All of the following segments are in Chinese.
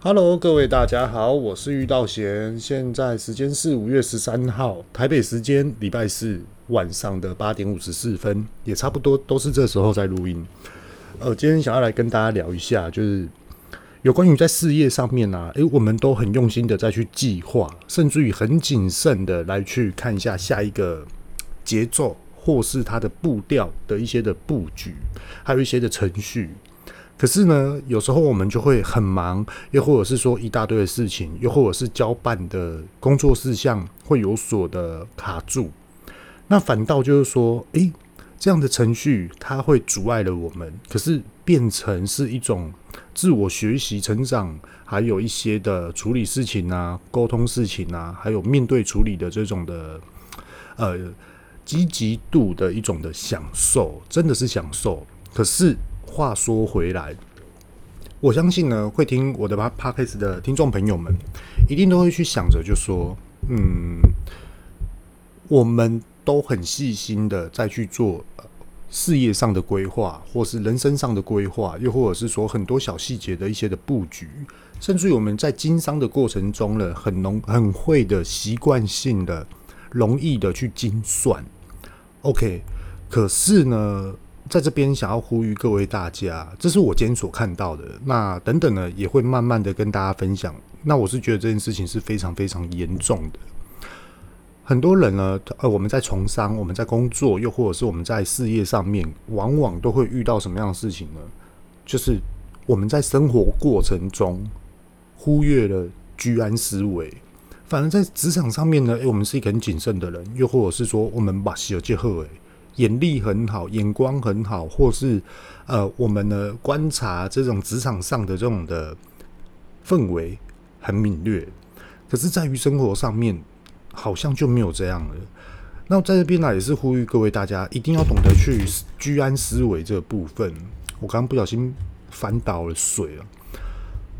Hello，各位大家好，我是玉道贤。现在时间是五月十三号，台北时间礼拜四晚上的八点五十四分，也差不多都是这时候在录音。呃，今天想要来跟大家聊一下，就是有关于在事业上面啊，诶，我们都很用心的再去计划，甚至于很谨慎的来去看一下下一个节奏，或是它的步调的一些的布局，还有一些的程序。可是呢，有时候我们就会很忙，又或者是说一大堆的事情，又或者是交办的工作事项会有所的卡住。那反倒就是说，诶，这样的程序它会阻碍了我们，可是变成是一种自我学习、成长，还有一些的处理事情啊、沟通事情啊，还有面对处理的这种的呃积极度的一种的享受，真的是享受。可是。话说回来，我相信呢，会听我的 Podcast 的听众朋友们，一定都会去想着，就说，嗯，我们都很细心的再去做事业上的规划，或是人生上的规划，又或者是说很多小细节的一些的布局，甚至于我们在经商的过程中呢，很浓很会的习惯性的容易的去精算。OK，可是呢，在这边想要呼吁各位大家，这是我今天所看到的。那等等呢，也会慢慢的跟大家分享。那我是觉得这件事情是非常非常严重的。很多人呢，呃，我们在从商，我们在工作，又或者是我们在事业上面，往往都会遇到什么样的事情呢？就是我们在生活过程中忽略了居安思危，反而在职场上面呢，诶，我们是一个很谨慎的人，又或者是说，我们把小结合诶。眼力很好，眼光很好，或是呃，我们呢观察这种职场上的这种的氛围很敏锐，可是在于生活上面好像就没有这样了。那在这边呢，也是呼吁各位大家一定要懂得去居安思危这部分。我刚刚不小心翻倒了水了。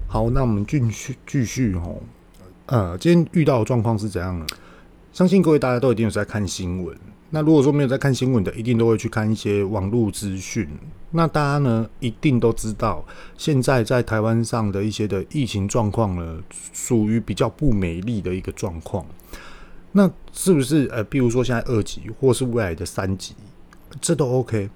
好，那我们继续继续哦。呃，今天遇到的状况是怎样呢？相信各位大家都一定有在看新闻。那如果说没有在看新闻的，一定都会去看一些网络资讯。那大家呢，一定都知道，现在在台湾上的一些的疫情状况呢，属于比较不美丽的一个状况。那是不是呃，比如说现在二级，或是未来的三级，这都 OK。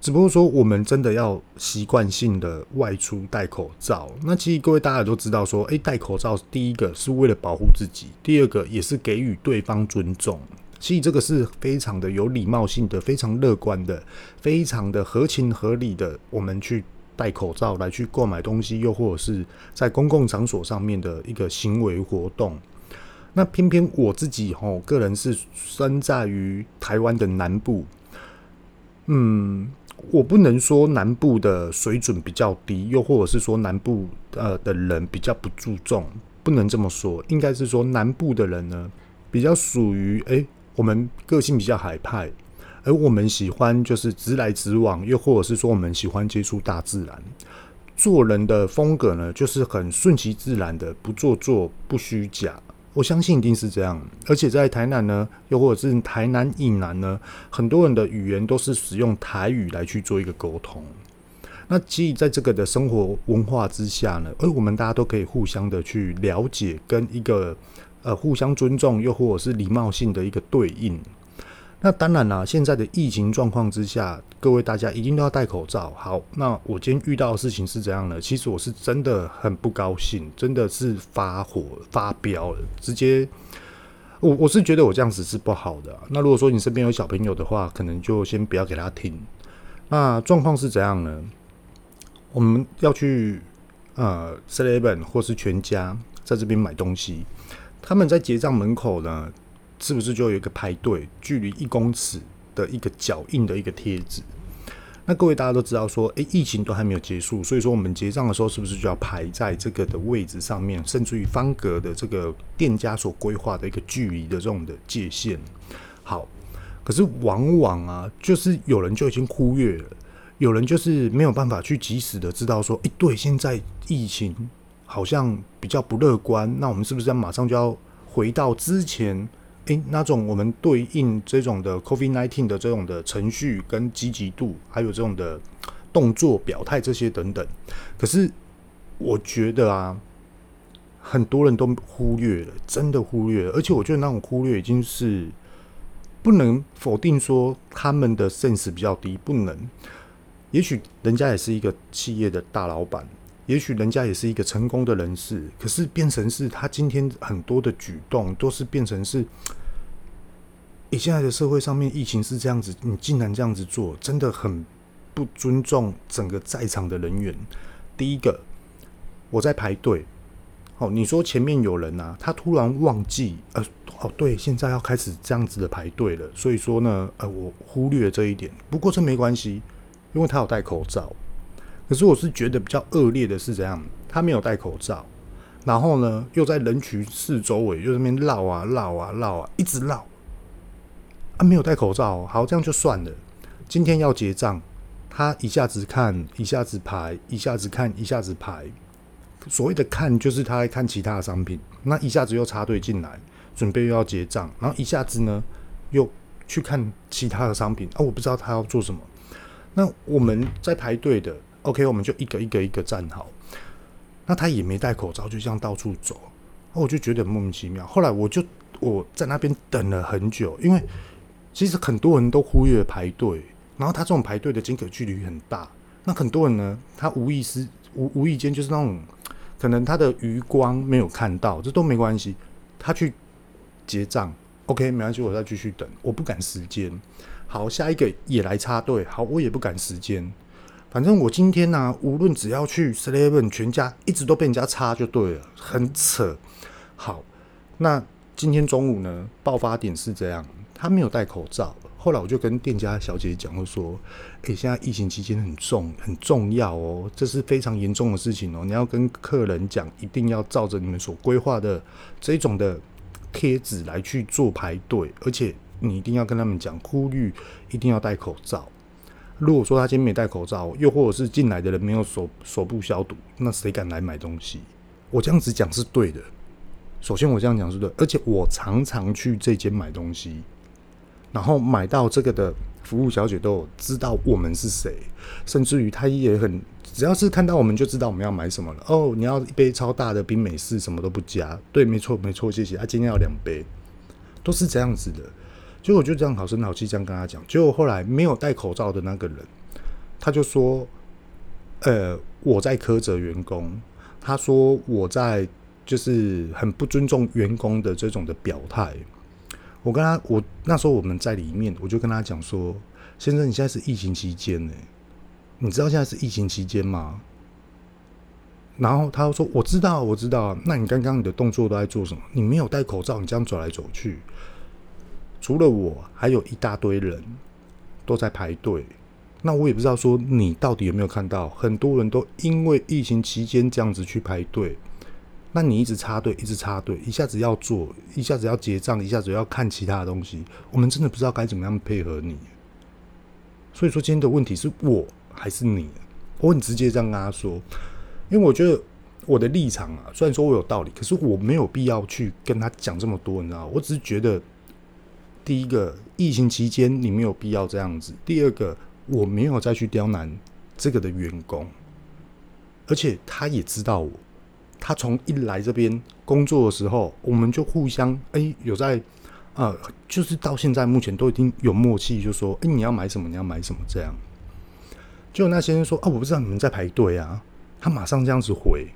只不过说，我们真的要习惯性的外出戴口罩。那其实各位大家都知道，说，诶，戴口罩，第一个是为了保护自己，第二个也是给予对方尊重。其实这个是非常的有礼貌性的，非常乐观的，非常的合情合理的。我们去戴口罩来去购买东西，又或者是在公共场所上面的一个行为活动。那偏偏我自己吼，个人是身在于台湾的南部，嗯，我不能说南部的水准比较低，又或者是说南部呃的人比较不注重，不能这么说，应该是说南部的人呢比较属于诶。我们个性比较海派，而我们喜欢就是直来直往，又或者是说我们喜欢接触大自然。做人的风格呢，就是很顺其自然的，不做作，不虚假。我相信一定是这样。而且在台南呢，又或者是台南以南呢，很多人的语言都是使用台语来去做一个沟通。那其实在这个的生活文化之下呢，而我们大家都可以互相的去了解，跟一个。呃，互相尊重，又或者是礼貌性的一个对应。那当然啦，现在的疫情状况之下，各位大家一定都要戴口罩。好，那我今天遇到的事情是怎样呢？其实我是真的很不高兴，真的是发火发飙了，直接，我我是觉得我这样子是不好的。那如果说你身边有小朋友的话，可能就先不要给他听。那状况是怎样呢？我们要去呃 Seven 或是全家在这边买东西。他们在结账门口呢，是不是就有一个排队，距离一公尺的一个脚印的一个贴纸？那各位大家都知道说，诶，疫情都还没有结束，所以说我们结账的时候是不是就要排在这个的位置上面，甚至于方格的这个店家所规划的一个距离的这种的界限？好，可是往往啊，就是有人就已经忽略了，有人就是没有办法去及时的知道说，诶，对，现在疫情。好像比较不乐观，那我们是不是要马上就要回到之前？诶、那种我们对应这种的 COVID-19 的这种的程序跟积极度，还有这种的动作表态这些等等。可是我觉得啊，很多人都忽略了，真的忽略了。而且我觉得那种忽略已经是不能否定说他们的 sense 比较低，不能。也许人家也是一个企业的大老板，也许人家也是一个成功的人士，可是变成是他今天很多的举动都是变成是，你现在的社会上面疫情是这样子，你竟然这样子做，真的很不尊重整个在场的人员。第一个，我在排队，哦，你说前面有人啊，他突然忘记，呃，哦，对，现在要开始这样子的排队了，所以说呢，呃，我忽略这一点，不过这没关系。因为他有戴口罩，可是我是觉得比较恶劣的是怎样？他没有戴口罩，然后呢，又在人群四周围又在那边绕啊绕啊绕啊，一直绕啊，没有戴口罩，好，这样就算了。今天要结账，他一下子看，一下子排，一下子看，一下子排。所谓的看，就是他在看其他的商品，那一下子又插队进来，准备又要结账，然后一下子呢又去看其他的商品啊，我不知道他要做什么。那我们在排队的，OK，我们就一个一个一个站好。那他也没戴口罩，就这样到处走，我就觉得莫名其妙。后来我就我在那边等了很久，因为其实很多人都忽略排队，然后他这种排队的间隔距离很大。那很多人呢，他无意识无无意间就是那种可能他的余光没有看到，这都没关系。他去结账，OK，没关系，我再继续等，我不赶时间。好，下一个也来插队。好，我也不赶时间。反正我今天呢、无论只要去 Seven 全家，一直都被人家插就对了，很扯。好，那今天中午呢，爆发点是这样，他没有戴口罩。后来我就跟店家小姐讲，我说：“诶、欸，现在疫情期间很重，很重要哦，这是非常严重的事情哦，你要跟客人讲，一定要照着你们所规划的这种的贴纸来去做排队，而且。”你一定要跟他们讲，呼吁一定要戴口罩。如果说他今天没戴口罩，又或者是进来的人没有手手部消毒，那谁敢来买东西？我这样子讲是对的。首先我这样讲是对，而且我常常去这间买东西，然后买到这个的服务小姐都有知道我们是谁，甚至于她也很，只要是看到我们就知道我们要买什么了。哦，你要一杯超大的冰美式，什么都不加。对，没错，没错，谢谢。他、啊、今天要两杯，都是这样子的。结果我就这样好声好气这样跟他讲，结果后来没有戴口罩的那个人，他就说：“呃，我在苛责员工。”他说：“我在就是很不尊重员工的这种的表态。”我跟他，我那时候我们在里面，我就跟他讲说：“先生，你现在是疫情期间呢，你知道现在是疫情期间吗？”然后他说：“我知道，我知道。那你刚刚你的动作都在做什么？你没有戴口罩，你这样走来走去。”除了我，还有一大堆人都在排队。那我也不知道说你到底有没有看到，很多人都因为疫情期间这样子去排队。那你一直插队，一直插队，一下子要做，一下子要结账，一下子要看其他的东西，我们真的不知道该怎么样配合你。所以说今天的问题是我还是你？我很直接这样跟他说，因为我觉得我的立场啊，虽然说我有道理，可是我没有必要去跟他讲这么多，你知道吗？我只是觉得。第一个，疫情期间你没有必要这样子。第二个，我没有再去刁难这个的员工，而且他也知道我。他从一来这边工作的时候，我们就互相哎、有在呃，就是到现在目前都已经有默契，就说哎、你要买什么你要买什么这样。就那先生说啊，我不知道你们在排队啊，他马上这样子回，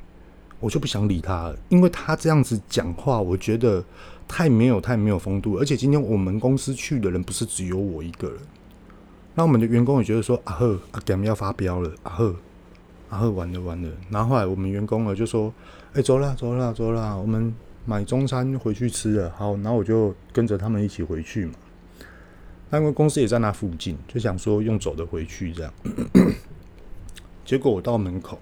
我就不想理他了，因为他这样子讲话，我觉得。太没有，太没有风度，而且今天我们公司去的人不是只有我一个人，那我们的员工也觉得说啊呵，啊给他们要发飙了，啊呵，啊呵，完了完了。然后后来我们员工呢就说，哎、走啦走啦走啦，我们买中餐回去吃了。好，然后我就跟着他们一起回去嘛。那因为公司也在那附近，就想说用走的回去这样。结果我到门口，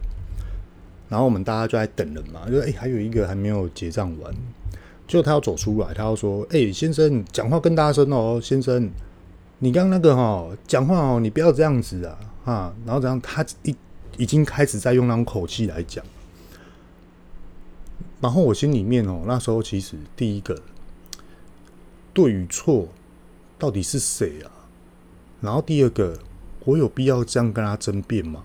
然后我们大家就在等人嘛，就哎、欸、还有一个还没有结账完。就他要走出来，他要说：“哎、先生，讲话更大声哦，先生，你刚刚那个哈讲话哦，你不要这样子啊，哈。”然后这样，他已已经开始在用那种口气来讲。然后我心里面哦，那时候其实第一个对与错到底是谁啊？然后第二个，我有必要这样跟他争辩吗？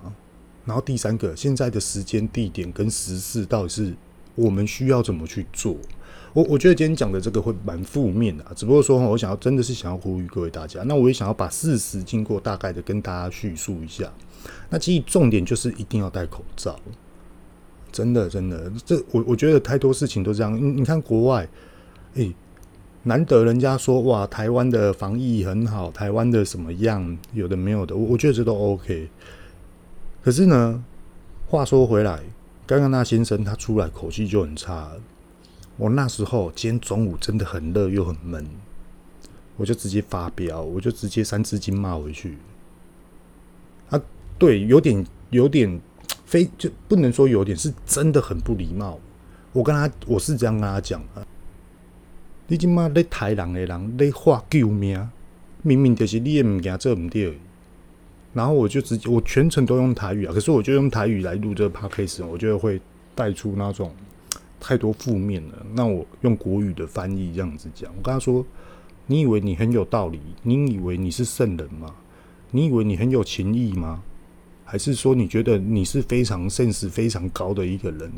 然后第三个，现在的时间、地点跟时事到底是我们需要怎么去做？我我觉得今天讲的这个会蛮负面的啊，只不过说我想要真的是想要呼吁各位大家，那我也想要把事实经过大概的跟大家叙述一下。那其实重点就是一定要戴口罩，真的真的，这我我觉得太多事情都这样。你你看国外，诶、难得人家说哇，台湾的防疫很好，台湾的什么样，有的没有的，我我觉得这都 OK。可是呢，话说回来，刚刚那先生他出来口气就很差。我那时候今天中午真的很热又很闷，我就直接发飙，我就直接三字经骂回去。啊，对，有点有点非就不能说有点，是真的很不礼貌。我跟他我是这样跟他讲啊，你今嘛在台人的人在画救命，明明就是你的物件做唔对。然后我就直接我全程都用台语啊，可是我就用台语来录这个 podcast，我觉得会带出那种。太多负面了，那我用国语的翻译这样子讲。我跟他说：“你以为你很有道理？你以为你是圣人吗？你以为你很有情义吗？还是说你觉得你是非常圣识非常高的一个人？”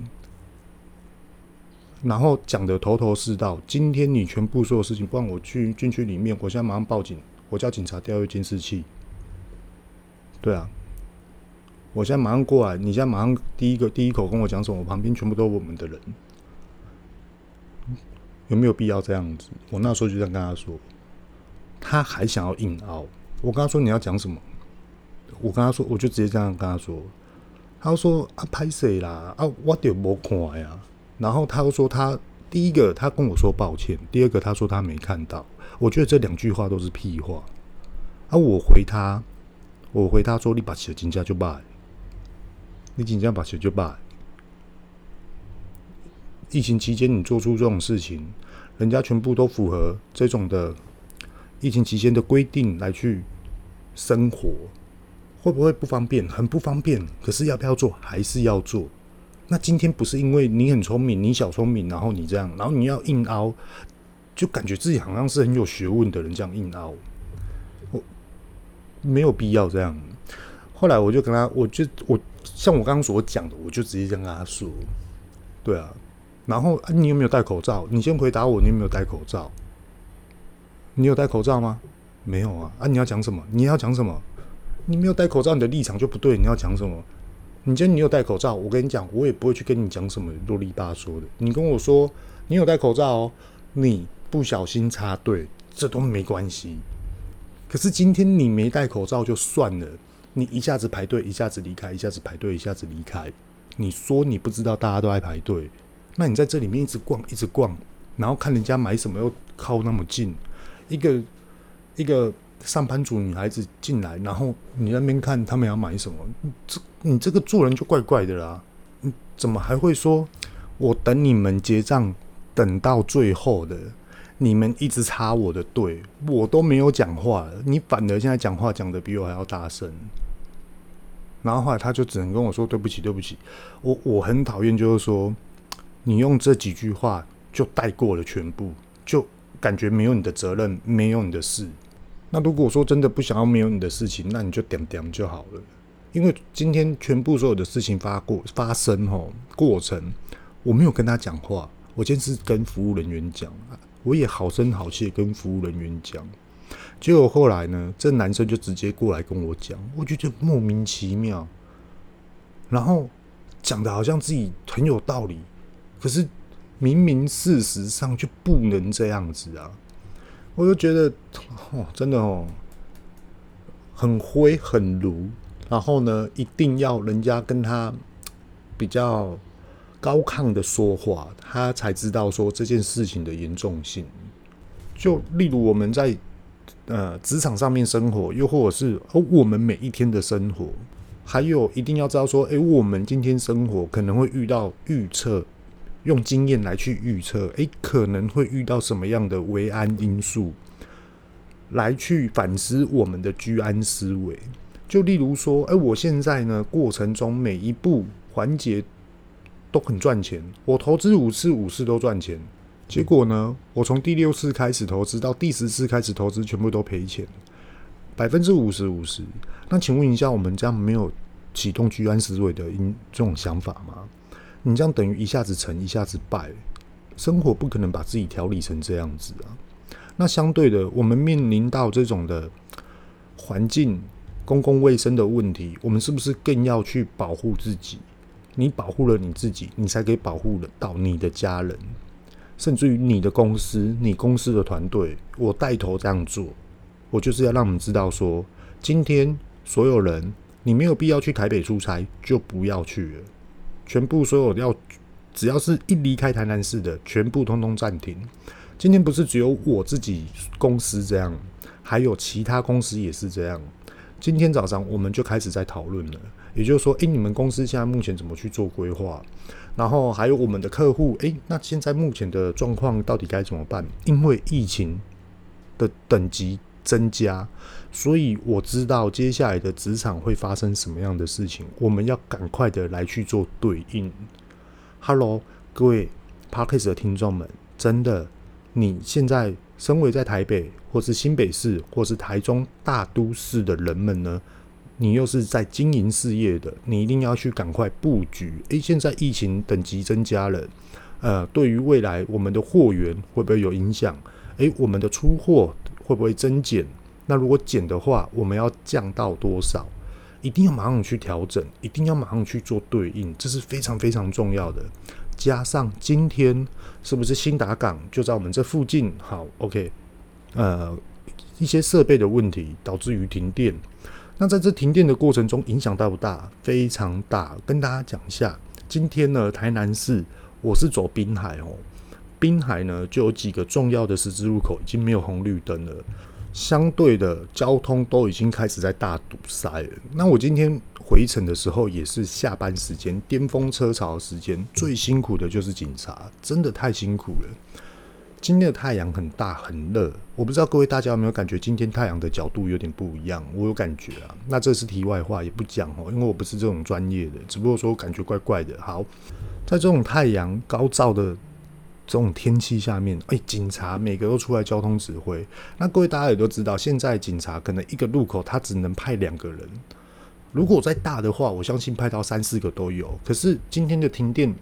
然后讲得头头是道。今天你全部所有事情，不然我去军区里面，我现在马上报警，我叫警察调阅监视器。对啊，我现在马上过来，你现在马上第一个第一口跟我讲什么？我旁边全部都是我们的人。有没有必要这样子？我那时候就这样跟他说，他还想要硬凹。我跟他说，你要讲什么？我跟他说，我就直接这样跟他说。他说啊，拍谁啦？啊，我点没看呀。然后他又说他第一个他跟我说抱歉，第二个他说他没看到。我觉得这两句话都是屁话。啊，我回他，我回他说你把钱金价就罢，你紧张把钱就罢。疫情期间，你做出这种事情，人家全部都符合这种的疫情期间的规定来去生活，会不会不方便？很不方便。可是要不要做？还是要做。那今天不是因为你很聪明，你小聪明，然后你这样，然后你要硬凹，就感觉自己好像是很有学问的人这样硬凹，我没有必要这样。后来我就跟他，我就我像我刚刚所讲的，我就直接这样跟他说，对啊。然后啊，你有没有戴口罩？你先回答我，你有没有戴口罩？你有戴口罩吗？没有啊。啊，你要讲什么？你要讲什么？你没有戴口罩，你的立场就不对。你要讲什么？你今天你有戴口罩，我跟你讲，我也不会去跟你讲什么啰里吧嗦的。你跟我说你有戴口罩哦，你不小心插队，这都没关系。可是今天你没戴口罩就算了，你一下子排队，一下子离开，一下子排队，一下子离开。你说你不知道大家都在排队？那你在这里面一直逛，一直逛，然后看人家买什么又靠那么近，一个一个上班族女孩子进来，然后你那边看他们要买什么，这你这个做人就怪怪的啦。你怎么还会说我等你们结账等到最后的，你们一直插我的队，我都没有讲话，你反而现在讲话讲得比我还要大声。然后后来他就只能跟我说对不起，对不起，我我很讨厌就是说。你用这几句话就带过了全部，就感觉没有你的责任，没有你的事。那如果说真的不想要没有你的事情，那你就点点就好了。因为今天全部所有的事情发过发生吼过程，我没有跟他讲话，我今天是跟服务人员讲，我也好声好气跟服务人员讲。结果后来呢，这男生就直接过来跟我讲，我觉得莫名其妙，然后讲的好像自己很有道理。可是，明明事实上就不能这样子啊！我就觉得，哦，真的哦，很灰很炉。然后呢，一定要人家跟他比较高亢的说话，他才知道说这件事情的严重性。就例如我们在呃职场上面生活，又或者是哦我们每一天的生活，还有一定要知道说，诶，我们今天生活可能会遇到预测。用经验来去预测，诶，可能会遇到什么样的危安因素，来去反思我们的居安思危。就例如说，诶，我现在呢，过程中每一步环节都很赚钱，我投资五次，五次都赚钱。结果呢，我从第六次开始投资到第十次开始投资，全部都赔钱，百分之五十五十。那请问一下，我们这样没有启动居安思危的因这种想法吗？你这样等于一下子成，一下子败。生活不可能把自己调理成这样子啊。那相对的，我们面临到这种的环境、公共卫生的问题，我们是不是更要去保护自己？你保护了你自己，你才可以保护得到你的家人，甚至于你的公司、你公司的团队。我带头这样做，我就是要让我们知道说，今天所有人，你没有必要去台北出差，就不要去了。全部所有要。只要是一离开台南市的，全部通通暂停。今天不是只有我自己公司这样，还有其他公司也是这样。今天早上我们就开始在讨论了，也就是说，诶、你们公司现在目前怎么去做规划？然后还有我们的客户，诶、那现在目前的状况到底该怎么办？因为疫情的等级增加，所以我知道接下来的职场会发生什么样的事情，我们要赶快的来去做对应。Hello，各位 Podcast 的听众们，真的，你现在身为在台北，或是新北市，或是台中大都市的人们呢，你又是在经营事业的，你一定要去赶快布局。诶，现在疫情等级增加了，呃，对于未来我们的货源会不会有影响？诶，我们的出货会不会增减？那如果减的话，我们要降到多少？一定要马上去调整，一定要马上去做对应，这是非常非常重要的。加上今天是不是新达港就在我们这附近？好，OK，呃，一些设备的问题导致于停电。那在这停电的过程中，影响大不大？非常大。跟大家讲一下，今天呢，台南市我是走滨海哦，滨海呢就有几个重要的十字路口已经没有红绿灯了。相对的交通都已经开始在大堵塞了。那我今天回程的时候也是下班时间，巅峰车潮时间，最辛苦的就是警察，真的太辛苦了。今天的太阳很大很热，我不知道各位大家有没有感觉，今天太阳的角度有点不一样，我有感觉啊。那这是题外话，也不讲哦，因为我不是这种专业的，只不过说感觉怪怪的。好，在这种太阳高照的。这种天气下面，哎、警察每个都出来交通指挥。那各位大家也都知道，现在警察可能一个路口他只能派两个人。如果再大的话，我相信派到三四个都有。可是今天的停电，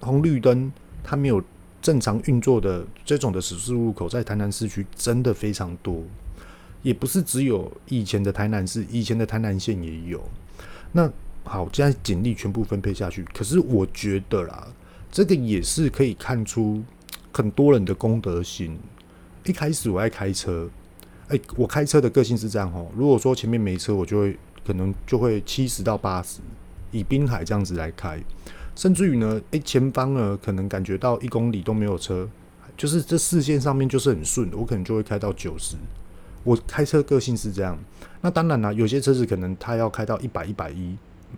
红绿灯它没有正常运作的这种的十字路口，在台南市区真的非常多。也不是只有以前的台南市，以前的台南县也有。那好，现在警力全部分配下去，可是我觉得啦。这个也是可以看出很多人的公德心。一开始我爱开车，哎，我开车的个性是这样哦。如果说前面没车，我就会可能就会七十到八十，以滨海这样子来开。甚至于呢，哎，前方呢可能感觉到一公里都没有车，就是这视线上面就是很顺，我可能就会开到九十。我开车个性是这样。那当然啦，有些车子可能它要开到一百、一百一，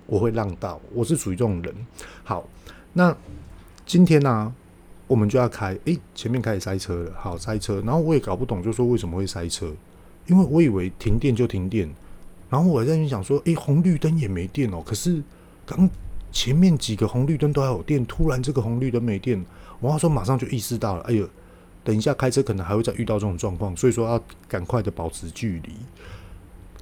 我会让道。我是属于这种人。好，那。今天呢、我们就要开，诶、前面开始塞车了，好塞车，然后我也搞不懂，就说为什么会塞车，因为我以为停电就停电，然后我在那边想说，诶、欸，红绿灯也没电哦，可是刚前面几个红绿灯都还有电，突然这个红绿灯没电，我要说马上就意识到了，哎呦，等一下开车可能还会再遇到这种状况，所以说要赶快的保持距离，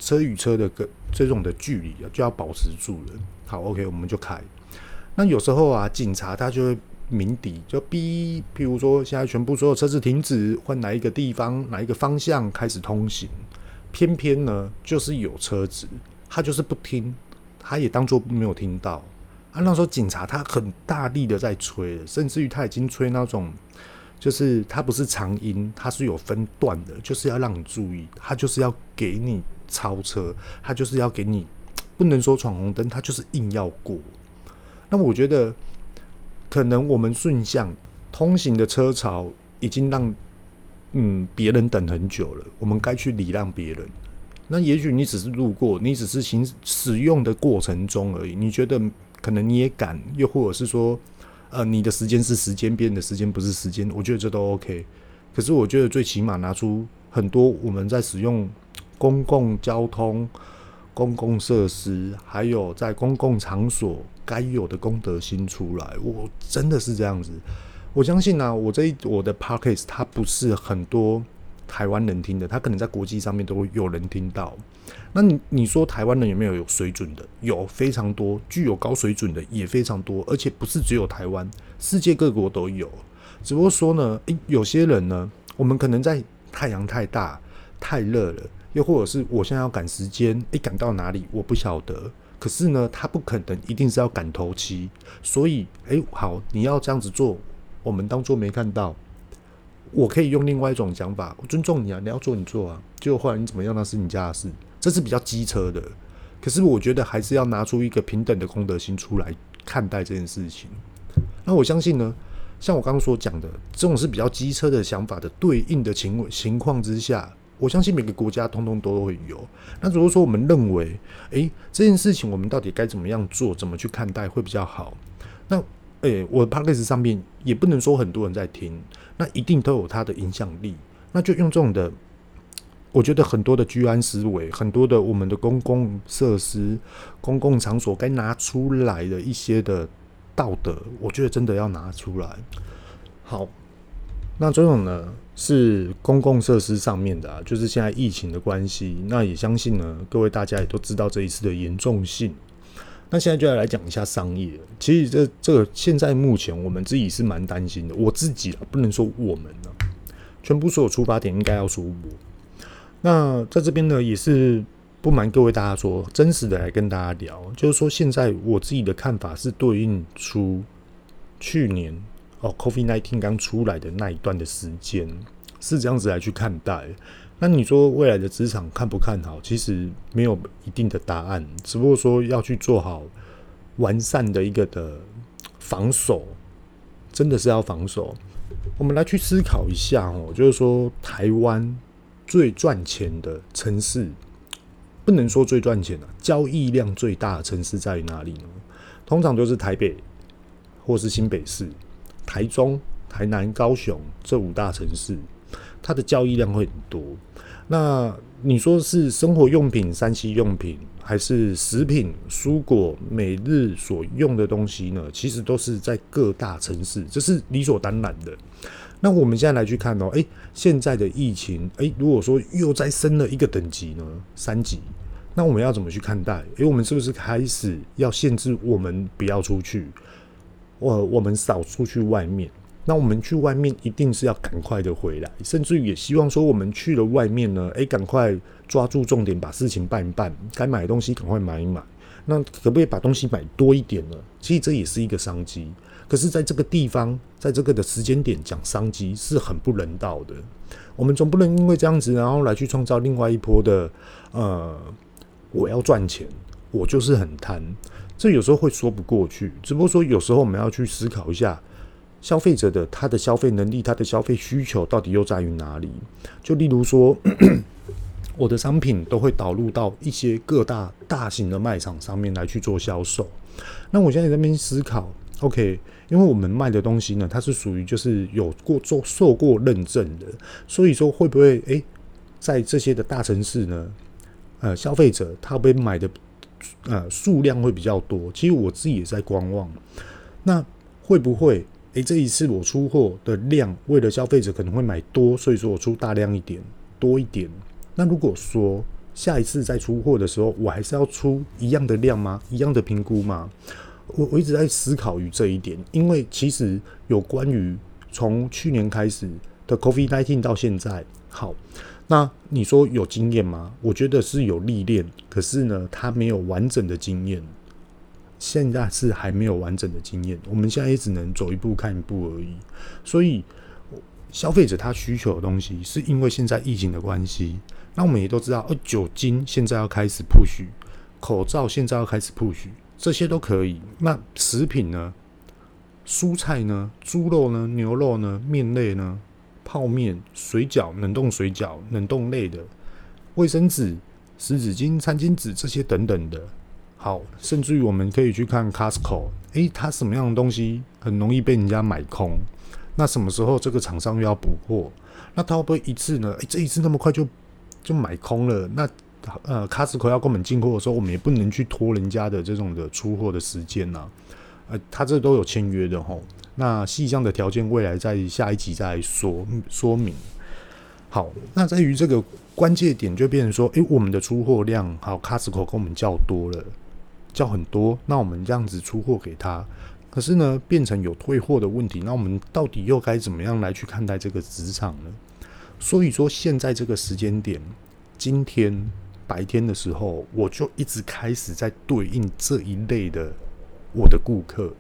车与车的个这种的距离啊就要保持住了。好，OK，我们就开。那有时候啊，警察他就会。鸣笛就哔，譬如说现在全部所有车子停止，换哪一个地方，哪一个方向开始通行。偏偏呢，就是有车子，他就是不听，他也当作没有听到。啊，那时候警察他很大力的在吹，甚至于他已经吹那种，就是他不是长音，他是有分段的，就是要让你注意，他就是要给你超车，他就是要给你，不能说闯红灯，他就是硬要过。那我觉得。可能我们顺向通行的车潮已经让嗯别人等很久了，我们该去礼让别人。那也许你只是路过，你只是行使用的过程中而已。你觉得可能你也赶，又或者是说，呃，你的时间是时间，别人的时间不是时间，我觉得这都 OK。可是我觉得最起码拿出很多我们在使用公共交通。公共设施，还有在公共场所该有的公德心出来，我真的是这样子。我相信呢、啊，我这一我的 podcast 它不是很多台湾人听的，他可能在国际上面都会有人听到。那你你说台湾人有没有有水准的？有非常多，具有高水准的也非常多，而且不是只有台湾，世界各国都有。只不过说呢，诶，有些人呢，我们可能在太阳太大、太热了，又或者是我现在要赶时间，诶，赶到哪里我不晓得。可是呢，他不可能一定是要赶头期，所以，诶，好，你要这样子做，我们当做没看到。我可以用另外一种讲法，我尊重你啊，你要做你做啊，结果后来你怎么样那是你家的事，这是比较机车的。可是我觉得还是要拿出一个平等的公德心出来看待这件事情。那我相信呢，像我刚刚所讲的，这种是比较机车的想法的对应的情情况之下，我相信每个国家通通都会有。那如果说我们认为，诶、这件事情我们到底该怎么样做，怎么去看待会比较好？那，诶、我的 Podcast 上面也不能说很多人在听。那一定都有它的影响力，那就用这种的，我觉得很多的居安思危，很多的我们的公共设施、公共场所该拿出来的一些的道德，我觉得真的要拿出来。好，那这种呢是公共设施上面的啊，就是现在疫情的关系，那也相信呢，各位大家也都知道这一次的严重性。那现在就要来讲一下商业。其实这这个现在目前我们自己是蛮担心的，我自己啊不能说我们呢，全部所有出发点应该要说我。那在这边呢也是不瞒各位大家说，真实的来跟大家聊，就是说现在我自己的看法是对应出去年哦，COVID-19 刚出来的那一段的时间，是这样子来去看待。那你说未来的职场看不看好？其实没有一定的答案，只不过说要去做好完善的一个的防守，真的是要防守。我们来去思考一下哦，就是说台湾最赚钱的城市，不能说最赚钱的，交易量最大的城市在于哪里呢？通常就是台北，或是新北市、台中、台南、高雄这五大城市。它的交易量会很多，那你说是生活用品、三 C 用品，还是食品、蔬果、每日所用的东西呢？其实都是在各大城市，这是理所当然的。那我们现在来去看哦，诶，现在的疫情，诶，如果说又再升了一个等级呢，三级，那我们要怎么去看待？诶，我们是不是开始要限制我们不要出去？我我们少出去外面？那我们去外面一定是要赶快的回来，甚至于也希望说我们去了外面呢，诶，赶快抓住重点，把事情办一办，该买的东西赶快买一买。那可不可以把东西买多一点呢？其实这也是一个商机。可是，在这个地方，在这个的时间点讲商机是很不人道的。我们总不能因为这样子，然后来去创造另外一波的，呃，我要赚钱，我就是很贪。这有时候会说不过去。只不过说，有时候我们要去思考一下。消费者的他的消费能力，他的消费需求到底又在于哪里？就例如说，我的商品都会导入到一些各大大型的卖场上面来去做销售。那我现在在那边思考，OK，因为我们卖的东西呢，它是属于就是有过做受过认证的，所以说会不会诶、在这些的大城市呢，呃，消费者他会不会买的呃数量会比较多？其实我自己也在观望，那会不会？诶，这一次我出货的量，为了消费者可能会买多，所以说我出大量一点，多一点。那如果说下一次再出货的时候，我还是要出一样的量吗？一样的评估吗？我我一直在思考于这一点，因为其实有关于从去年开始的 COVID-19 到现在，好，那你说有经验吗？我觉得是有历练，可是呢，他没有完整的经验。现在是还没有完整的经验，我们现在也只能走一步看一步而已。所以，消费者他需求的东西，是因为现在疫情的关系。那我们也都知道，哦，酒精现在要开始 push，口罩现在要开始 push，这些都可以。那食品呢？蔬菜呢？猪肉呢？牛肉呢？面类呢？泡面、水饺、冷冻水饺、冷冻类的卫生纸、湿纸巾、餐巾纸这些等等的。好，甚至于我们可以去看 Costco，诶，它什么样的东西很容易被人家买空？那什么时候这个厂商又要补货？那他会不会一次呢？诶，这一次那么快就就买空了？那呃，Costco 要跟我们进货的时候，我们也不能去拖人家的这种的出货的时间呐。呃，他这都有签约的吼。那细项的条件，未来在下一集再说说明。好，那在于这个关键点就变成说，诶，我们的出货量好，Costco 跟我们较多了，较很多，那我们这样子出货给他，可是呢，变成有退货的问题，那我们到底又该怎么样来去看待这个职场呢？所以说，现在这个时间点，今天白天的时候，我就一直开始在对应这一类的我的顾客。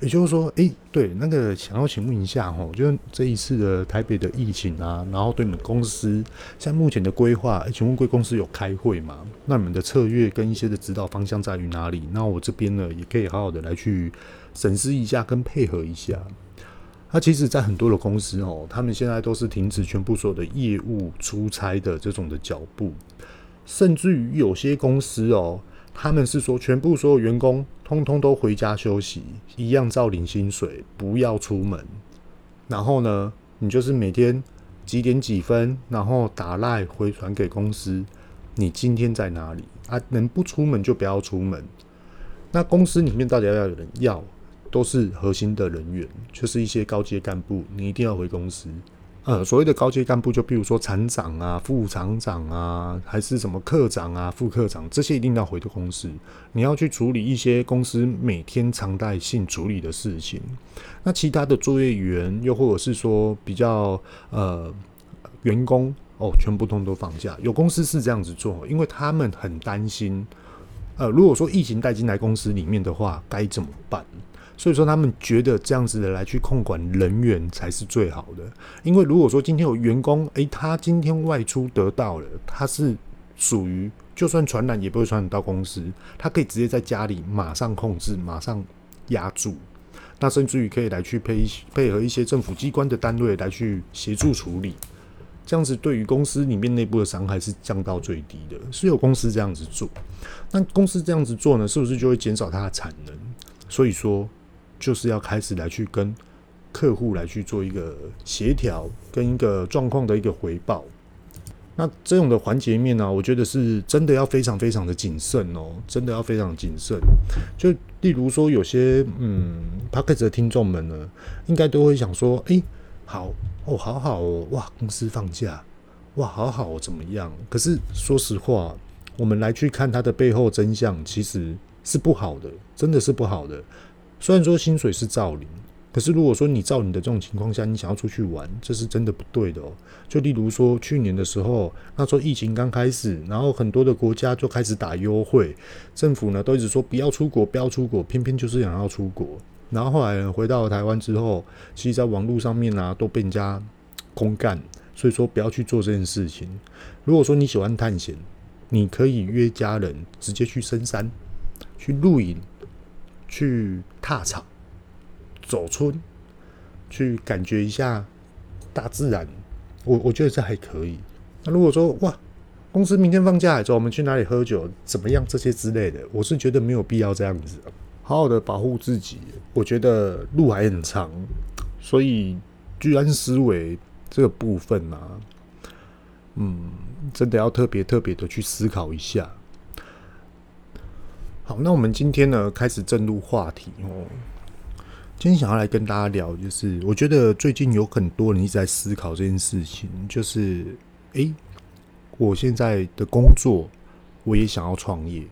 也就是说，诶、对，那个想要请问一下哈，就是这一次的台北的疫情啊，然后对你们公司像目前的规划，欸，请问贵公司有开会吗？那你们的策略跟一些的指导方向在于哪里？那我这边呢，也可以好好的来去审视一下，跟配合一下。那其实，在很多的公司哦，他们现在都是停止全部所有的业务出差的这种的脚步，甚至于有些公司哦。他们是说，全部所有员工通通都回家休息，一样照领薪水，不要出门。然后呢，你就是每天几点几分，然后打赖回传给公司，你今天在哪里啊？能不出门就不要出门。那公司里面到底要不要有人？要，都是核心的人员，就是一些高阶干部，你一定要回公司。呃，所谓的高阶干部，就比如说厂长啊、副厂长啊，还是什么科长啊、副科长，这些一定要回到公司。你要去处理一些公司每天常态性处理的事情。那其他的作业员，又或者是说比较呃员工哦，全部通都放假。有公司是这样子做，因为他们很担心，呃，如果说疫情带进来公司里面的话，该怎么办？所以说，他们觉得这样子的来去控管人员才是最好的。因为如果说今天有员工，诶，他今天外出得到了，他是属于就算传染也不会传染到公司，他可以直接在家里马上控制，马上压住。那甚至于可以来去配配合一些政府机关的单位来去协助处理，这样子对于公司里面内部的伤害是降到最低的。是有公司这样子做，那公司这样子做呢，是不是就会减少它的产能？所以说。就是要开始来去跟客户来去做一个协调，跟一个状况的一个回报。那这种的环节面呢，我觉得是真的要非常非常的谨慎哦，真的要非常谨慎。就例如说，有些嗯 Podcast 的听众们呢，应该都会想说：哎、好哦，好好哦，哇，公司放假，哇，好好哦，怎么样？可是说实话，我们来去看它的背后真相，其实是不好的，真的是不好的。虽然说薪水是照领，可是如果说你照领的这种情况下，你想要出去玩，这是真的不对的哦。就例如说去年的时候，那时候疫情刚开始，然后很多的国家就开始打优惠，政府呢都一直说不要出国，不要出国，偏偏就是想要出国。然后后来回到台湾之后，其实在网络上面啊都被人家公干，所以说不要去做这件事情。如果说你喜欢探险，你可以约家人直接去深山去露营。去踏草、走村，去感觉一下大自然，我我觉得这还可以。那如果说哇，公司明天放假，走，我们去哪里喝酒，怎么样？这些之类的，我是觉得没有必要这样子。好好的保护自己，我觉得路还很长，所以居安思危这个部分啊，嗯，真的要特别特别的去思考一下。好，那我们今天呢，开始正入话题哦。今天想要来跟大家聊，就是我觉得最近有很多人一直在思考这件事情，就是诶，我现在的工作我也想要创业，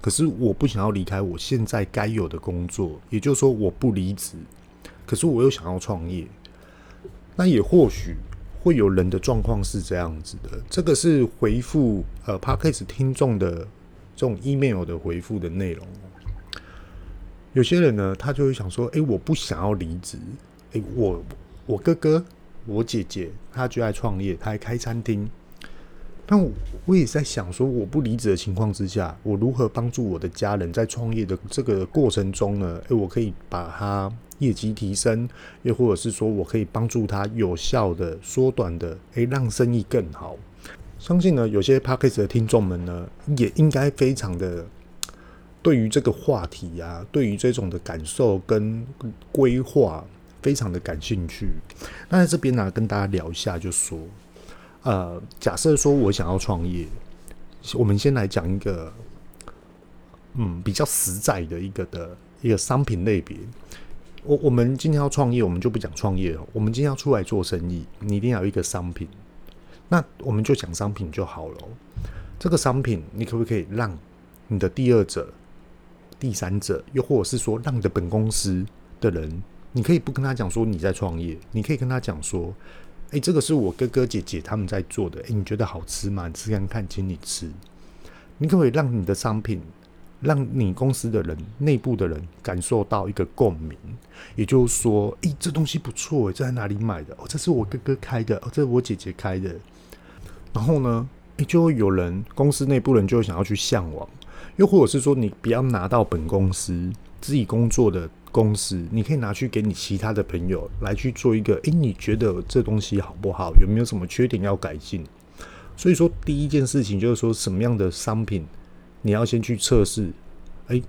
可是我不想要离开我现在该有的工作，也就是说我不离职，可是我又想要创业。那也或许会有人的状况是这样子的，这个是回复呃 Podcast 听众的。这种 email 的回复的内容，有些人呢，他就会想说：“哎、我不想要离职。哎、我我哥哥、我姐姐，他就爱创业，他还开餐厅。但我，我也在想说，我不离职的情况之下，我如何帮助我的家人在创业的这个过程中呢？哎、我可以把他业绩提升，又或者是说我可以帮助他有效的缩短的，哎、让生意更好。”相信呢，有些 Podcast 的听众们呢，也应该非常的对于这个话题啊，对于这种的感受跟规划，非常的感兴趣。那在这边呢，跟大家聊一下，就说，呃，假设说我想要创业，我们先来讲一个，嗯，比较实在的一个的一个商品类别。我我们今天要创业，我们就不讲创业了。我们今天要出来做生意，你一定要有一个商品。那我们就讲商品就好了。这个商品，你可不可以让你的第二者、第三者，又或者是说让你的本公司的人，你可以不跟他讲说你在创业，你可以跟他讲说，哎，这个是我哥哥姐姐他们在做的，哎，你觉得好吃吗？你吃看看，请你吃。你可不可以让你的商品，让你公司的人、内部的人感受到一个共鸣？也就是说，哎，这东西不错，这在哪里买的？哦，这是我哥哥开的，哦，这是我姐姐开的。然后呢，就会有人公司内部人就会想要去向往，又或者是说，你不要拿到本公司自己工作的公司，你可以拿去给你其他的朋友来去做一个，诶，你觉得这东西好不好？有没有什么缺点要改进？所以说，第一件事情就是说，什么样的商品你要先去测试，诶，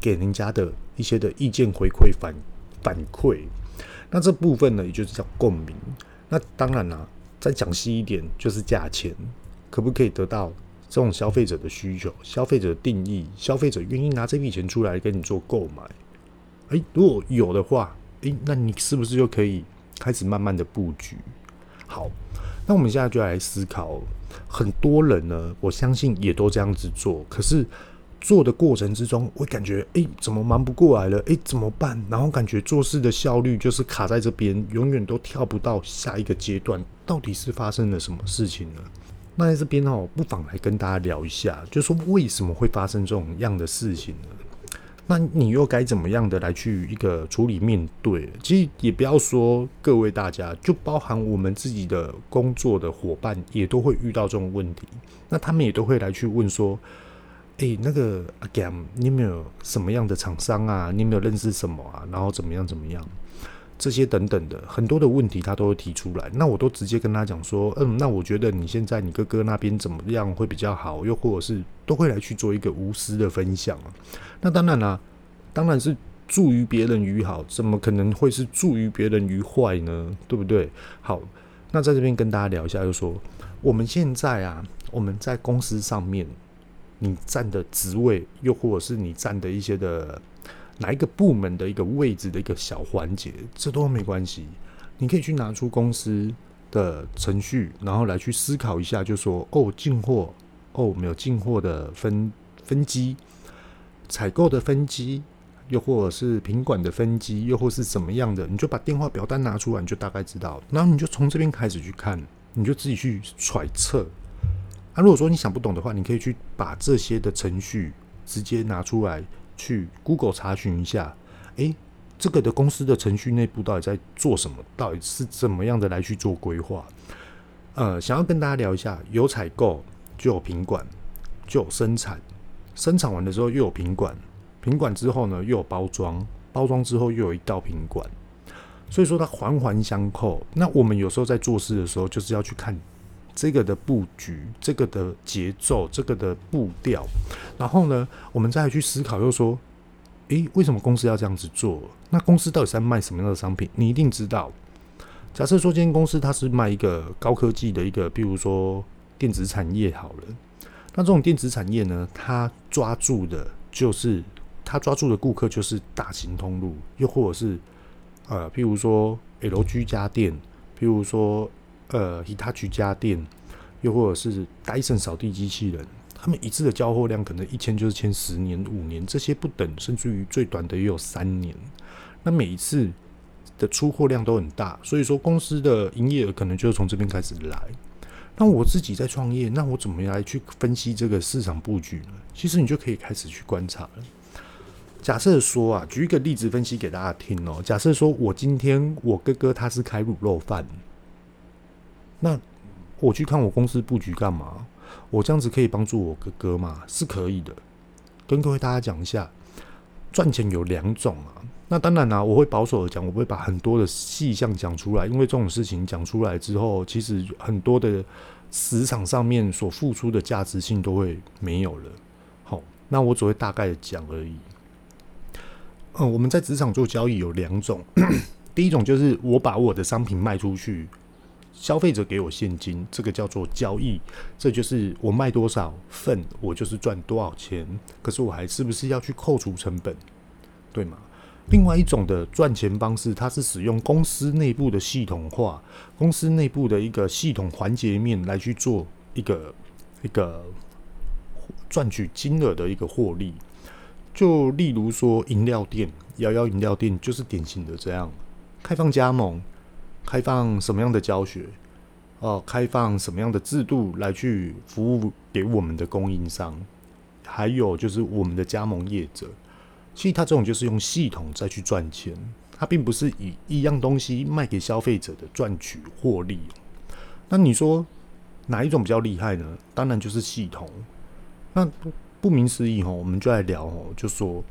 给人家的一些的意见回馈反反馈，那这部分呢，也就是叫共鸣。那当然啦、啊。再讲细一点，就是价钱，可不可以得到这种消费者的需求？消费者定义，消费者愿意拿这笔钱出来跟你做购买？诶，如果有的话，诶，那你是不是就可以开始慢慢的布局？好，那我们现在就来思考，很多人呢，我相信也都这样子做，可是。做的过程之中，我感觉诶、怎么忙不过来了？诶、怎么办？然后感觉做事的效率就是卡在这边，永远都跳不到下一个阶段。到底是发生了什么事情呢？那在这边哦，不妨来跟大家聊一下，就说为什么会发生这种样的事情呢？那你又该怎么样的来去一个处理面对？其实也不要说各位大家，就包含我们自己的工作的伙伴，也都会遇到这种问题。那他们也都会来去问说。诶、那个阿 Gam，你有没有什么样的厂商啊？你有没有认识什么啊？然后怎么样怎么样？这些等等的很多的问题，他都会提出来。那我都直接跟他讲说，嗯，那我觉得你现在你哥哥那边怎么样会比较好？又或者是都会来去做一个无私的分享。那当然啦、当然是助于别人于好，怎么可能会是助于别人于坏呢？对不对？好，那在这边跟大家聊一下，就说我们现在啊，我们在公司上面。你站的职位，又或者是你站的一些的哪一个部门的一个位置的一个小环节，这都没关系。你可以去拿出公司的程序，然后来去思考一下，就说哦，进货哦，没有进货的分分机，采购的分机，又或者是品管的分机，又或是怎么样的，你就把电话表单拿出来，你就大概知道。然后你就从这边开始去看，你就自己去揣测。啊、如果说你想不懂的话，你可以去把这些的程序直接拿出来去 Google 查询一下。诶，这个的公司的程序内部到底在做什么？到底是怎么样的来去做规划？呃，想要跟大家聊一下，有采购就有品管，就有生产，生产完的时候又有品管，品管之后呢又有包装，包装之后又有一道品管，所以说它环环相扣。那我们有时候在做事的时候，就是要去看。这个的布局，这个的节奏，这个的步调，然后呢，我们再去思考，又说，诶，为什么公司要这样子做？那公司到底在卖什么样的商品？你一定知道。假设说，今天公司它是卖一个高科技的一个，比如说电子产业好了。那这种电子产业呢，它抓住的就是它抓住的顾客就是大型通路，又或者是呃，譬如说 LG 家电，譬如说。呃宜家家电，又或者是 Dyson 扫地机器人，他们一次的交货量可能一签就是签十年、五年，这些不等，甚至于最短的也有三年。那每一次的出货量都很大，所以说公司的营业额可能就是从这边开始来。那我自己在创业，那我怎么来去分析这个市场布局呢？其实你就可以开始去观察了。假设说啊，举一个例子分析给大家听哦。假设说我今天我哥哥他是开卤肉饭。那我去看我公司布局干嘛？我这样子可以帮助我哥哥吗？是可以的。跟各位大家讲一下，赚钱有两种啊。那当然啦、啊，我会保守的讲，我会把很多的细项讲出来，因为这种事情讲出来之后，其实很多的市场上面所付出的价值性都会没有了。好，那我只会大概讲而已。嗯，我们在职场做交易有两种，第一种就是我把我的商品卖出去。消费者给我现金，这个叫做交易，这就是我卖多少份，我就是赚多少钱。可是我还是不是要去扣除成本，对吗？另外一种的赚钱方式，它是使用公司内部的系统化，公司内部的一个系统环节面来去做一个一个赚取金额的一个获利。就例如说饮料店，摇摇饮料店就是典型的这样，开放加盟，开放什么样的教学，哦，开放什么样的制度来去服务给我们的供应商，还有就是我们的加盟业者。其实他这种就是用系统再去赚钱，他并不是以一样东西卖给消费者的赚取获利。那你说哪一种比较厉害呢？当然就是系统。那顾名思义，我们就来聊哦，就说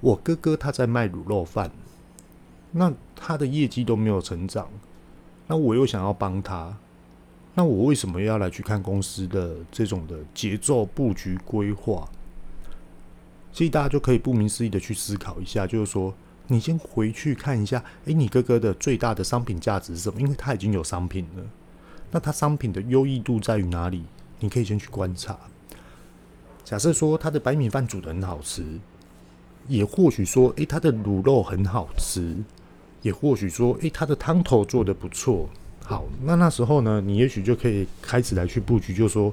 我哥哥他在卖卤肉饭，那他的业绩都没有成长，那我又想要帮他，那我为什么要来去看公司的这种的节奏布局规划？所以大家就可以不明思义的去思考一下，就是说，你先回去看一下，诶，你哥哥的最大的商品价值是什么？因为他已经有商品了，那他商品的优异度在于哪里？你可以先去观察。假设说他的白米饭煮得很好吃，也或许说，诶，他的卤肉很好吃，也或许说，诶，他的汤头做得不错。好，那那时候呢，你也许就可以开始来去布局，就说，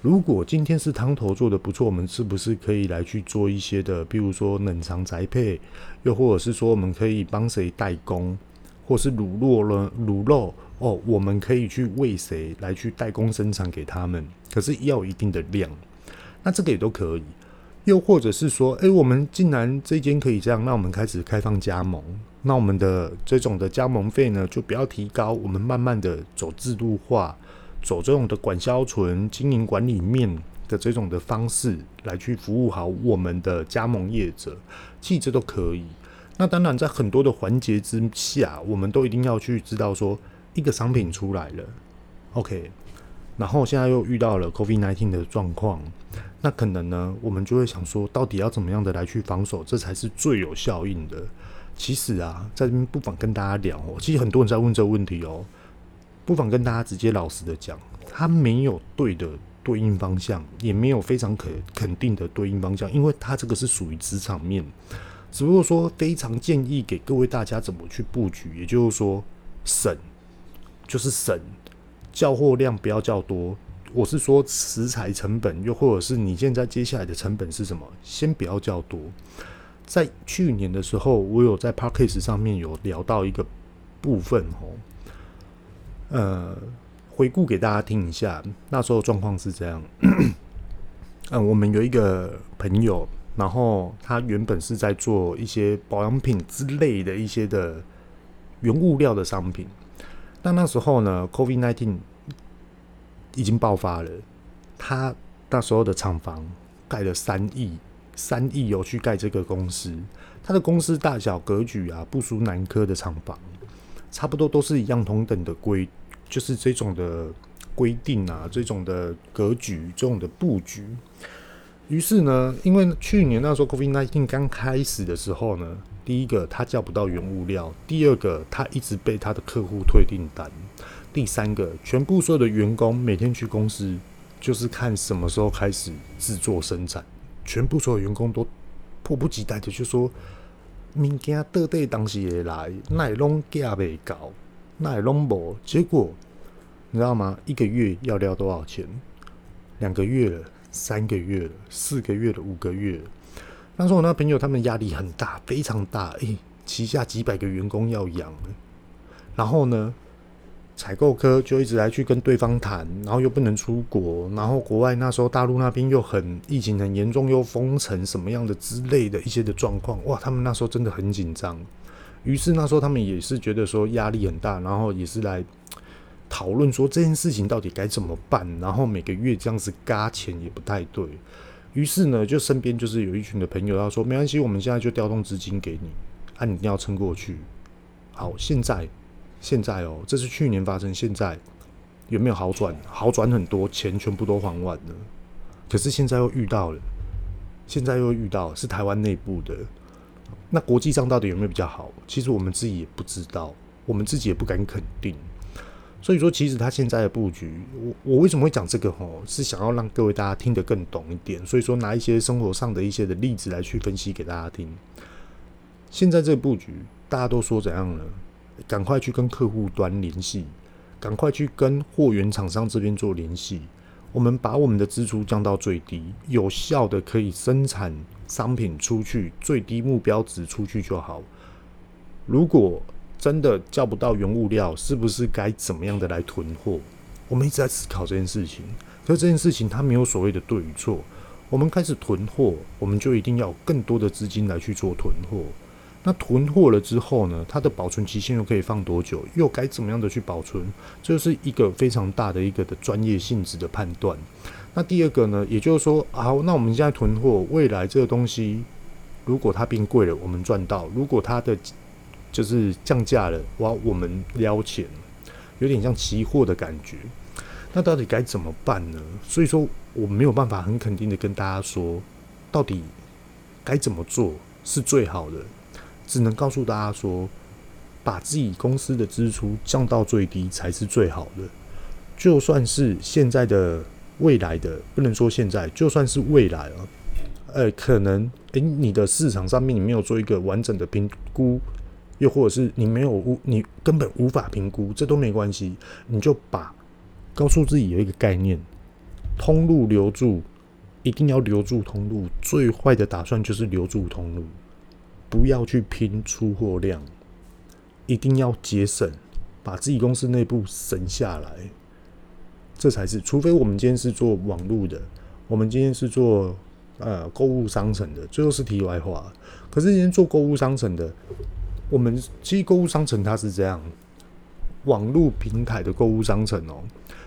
如果今天是汤头做得不错，我们是不是可以来去做一些的，比如说冷藏宅配，又或者是说我们可以帮谁代工，或是卤肉了卤肉哦，我们可以去为谁来去代工生产给他们，可是要一定的量。那这个也都可以，又或者是说，诶，我们既然这间可以这样，那我们开始开放加盟，那我们的这种的加盟费呢，就不要提高，我们慢慢的走制度化，走这种的管销存、经营管理面的这种的方式来去服务好我们的加盟业者，其实这都可以。那当然，在很多的环节之下，我们都一定要去知道说，一个商品出来了，OK。然后现在又遇到了 COVID-19 的状况，那可能呢，我们就会想说，到底要怎么样的来去防守，这才是最有效应的。其实啊，在这边不妨跟大家聊哦，其实很多人在问这个问题哦，不妨跟大家直接老实的讲，它没有对的对应方向，也没有非常可肯定的对应方向，因为它这个是属于职场面，只不过说非常建议给各位大家怎么去布局，也就是说省就是省。叫货量不要较多，我是说食材成本，又或者是你现在接下来的成本是什么？先不要较多。在去年的时候，我有在 Podcast 上面有聊到一个部分哦，呃，回顾给大家听一下，那时候状况是这样。嗯，我们有一个朋友，然后他原本是在做一些保养品之类的一些的原物料的商品。那那时候呢，COVID-19 已经爆发了。他那时候的厂房盖了三亿，三亿有去盖这个公司。他的公司大小格局啊，不输南科的厂房，差不多都是一样同等的规，就是这种的规定啊，这种的格局，这种的布局。于是呢，因为去年那时候 COVID-19 刚开始的时候呢。第一个，他叫不到原物料；第二个，他一直被他的客户退订单；第三个，全部所有的员工每天去公司就是看什么时候开始制作生产，全部所有员工都迫不及待的就说：“明天到底当时也来，那也拢价未到，那也拢无。”结果你知道吗？一个月要料多少钱？两个月了，三个月了，四个月了，五个月了。当时我那朋友他们压力很大，非常大，诶、旗下几百个员工要养，然后呢，采购科就一直来去跟对方谈，然后又不能出国，然后国外那时候大陆那边又很疫情很严重，又封城什么样的之类的一些的状况，哇，他们那时候真的很紧张。于是那时候他们也是觉得说压力很大，然后也是来讨论说这件事情到底该怎么办，然后每个月这样子嘎钱也不太对。于是呢，就身边就是有一群的朋友，他说没关系，我们现在就调动资金给你，啊，你一定要撑过去。好，现在现在哦，这是去年发生，现在有没有好转？好转很多，钱全部都还完了。可是现在又遇到了，现在又遇到是台湾内部的，那国际上到底有没有比较好？其实我们自己也不知道，我们自己也不敢肯定。所以说，其实他现在的布局，我我为什么会讲这个？吼，是想要让各位大家听得更懂一点。所以说，拿一些生活上的一些的例子来去分析给大家听。现在这个布局，大家都说怎样呢？赶快去跟客户端联系，赶快去跟货源厂商这边做联系。我们把我们的支出降到最低，有效的可以生产商品出去，最低目标值出去就好。如果真的叫不到原物料，是不是该怎么样的来囤货？我们一直在思考这件事情。可是这件事情它没有所谓的对与错。我们开始囤货，我们就一定要更多的资金来去做囤货。那囤货了之后呢？它的保存期限又可以放多久？又该怎么样的去保存？这是一个非常大的一个的专业性质的判断。那第二个呢？也就是说，好，那我们现在囤货，未来这个东西如果它变贵了，我们赚到；如果它的就是降价了，哇，我们撩钱，有点像期货的感觉。那到底该怎么办呢？所以说，我没有办法很肯定的跟大家说，到底该怎么做是最好的。只能告诉大家说，把自己公司的支出降到最低才是最好的。就算是现在的、未来的，不能说现在，就算是未来啊，呃，可能诶、你的市场上面你没有做一个完整的评估，又或者是你没有无，你根本无法评估，这都没关系。你就把告诉自己有一个概念，通路留住，一定要留住通路。最坏的打算就是留住通路。不要去拼出货量，一定要节省，把自己公司内部省下来，这才是。除非我们今天是做网络的，我们今天是做呃购物商城的，最后是题外话。可是今天做购物商城的，我们其实购物商城它是这样，网络平台的购物商城哦，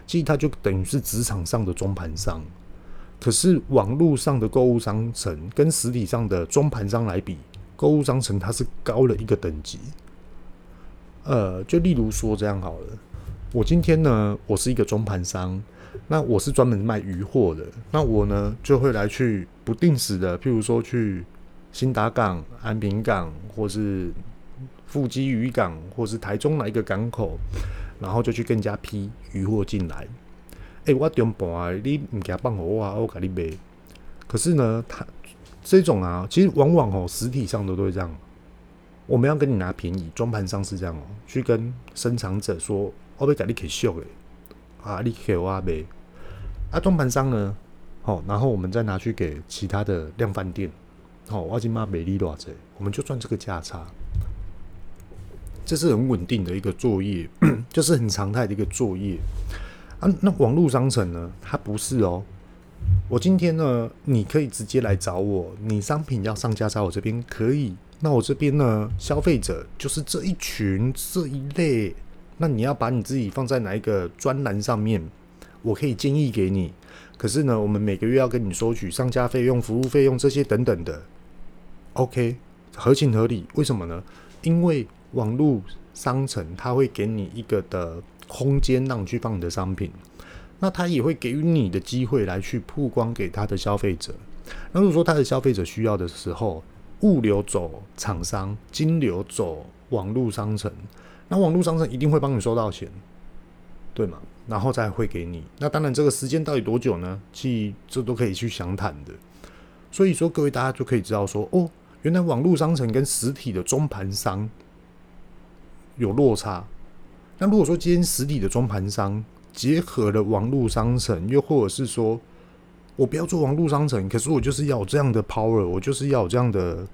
其实它就等于是职场上的中盘商。可是网络上的购物商城跟实体上的中盘商来比。购物商城它是高了一个等级，呃，就例如说这样好了，我今天呢，我是一个中盘商，那我是专门卖鱼货的，那我呢就会来去不定时的，譬如说去兴达港、安平港，或是富基渔港，或是台中哪一个港口，然后就去更加批鱼货进来。诶、欸，我中盘你唔加放我啊，我给你卖。可是呢，他。这种啊，其实往往哦，实体上的都会这样。我们要跟你拿便宜，装盘商是这样哦，去跟生产者说，我要给你可以秀的，啊，你给我呗。啊，装盘商呢，好，然后我们再拿去给其他的量贩店，好，我今妈美丽多少钱，我们就赚这个价差。这是很稳定的一个作业，就是很常态的一个作业。啊，那网络商城呢，它不是哦。我今天呢，你可以直接来找我，你商品要上架在我这边可以。那我这边呢，消费者就是这一群这一类。那你要把你自己放在哪一个专栏上面，我可以建议给你。可是呢，我们每个月要跟你收取上架费用、服务费用这些等等的。OK，合情合理。为什么呢？因为网络商城它会给你一个的空间，让你去放你的商品。那他也会给予你的机会来去曝光给他的消费者。那如果说他的消费者需要的时候，物流走厂商，金流走网络商城，那网络商城一定会帮你收到钱，对吗？然后再会给你。那当然，这个时间到底多久呢？其实这都可以去详谈的。所以说，各位大家就可以知道说，哦，原来网络商城跟实体的中盘商有落差。那如果说今天实体的中盘商，结合了网络商城，又或者是说，我不要做网络商城，可是我就是要这样的 power，我就是要这样的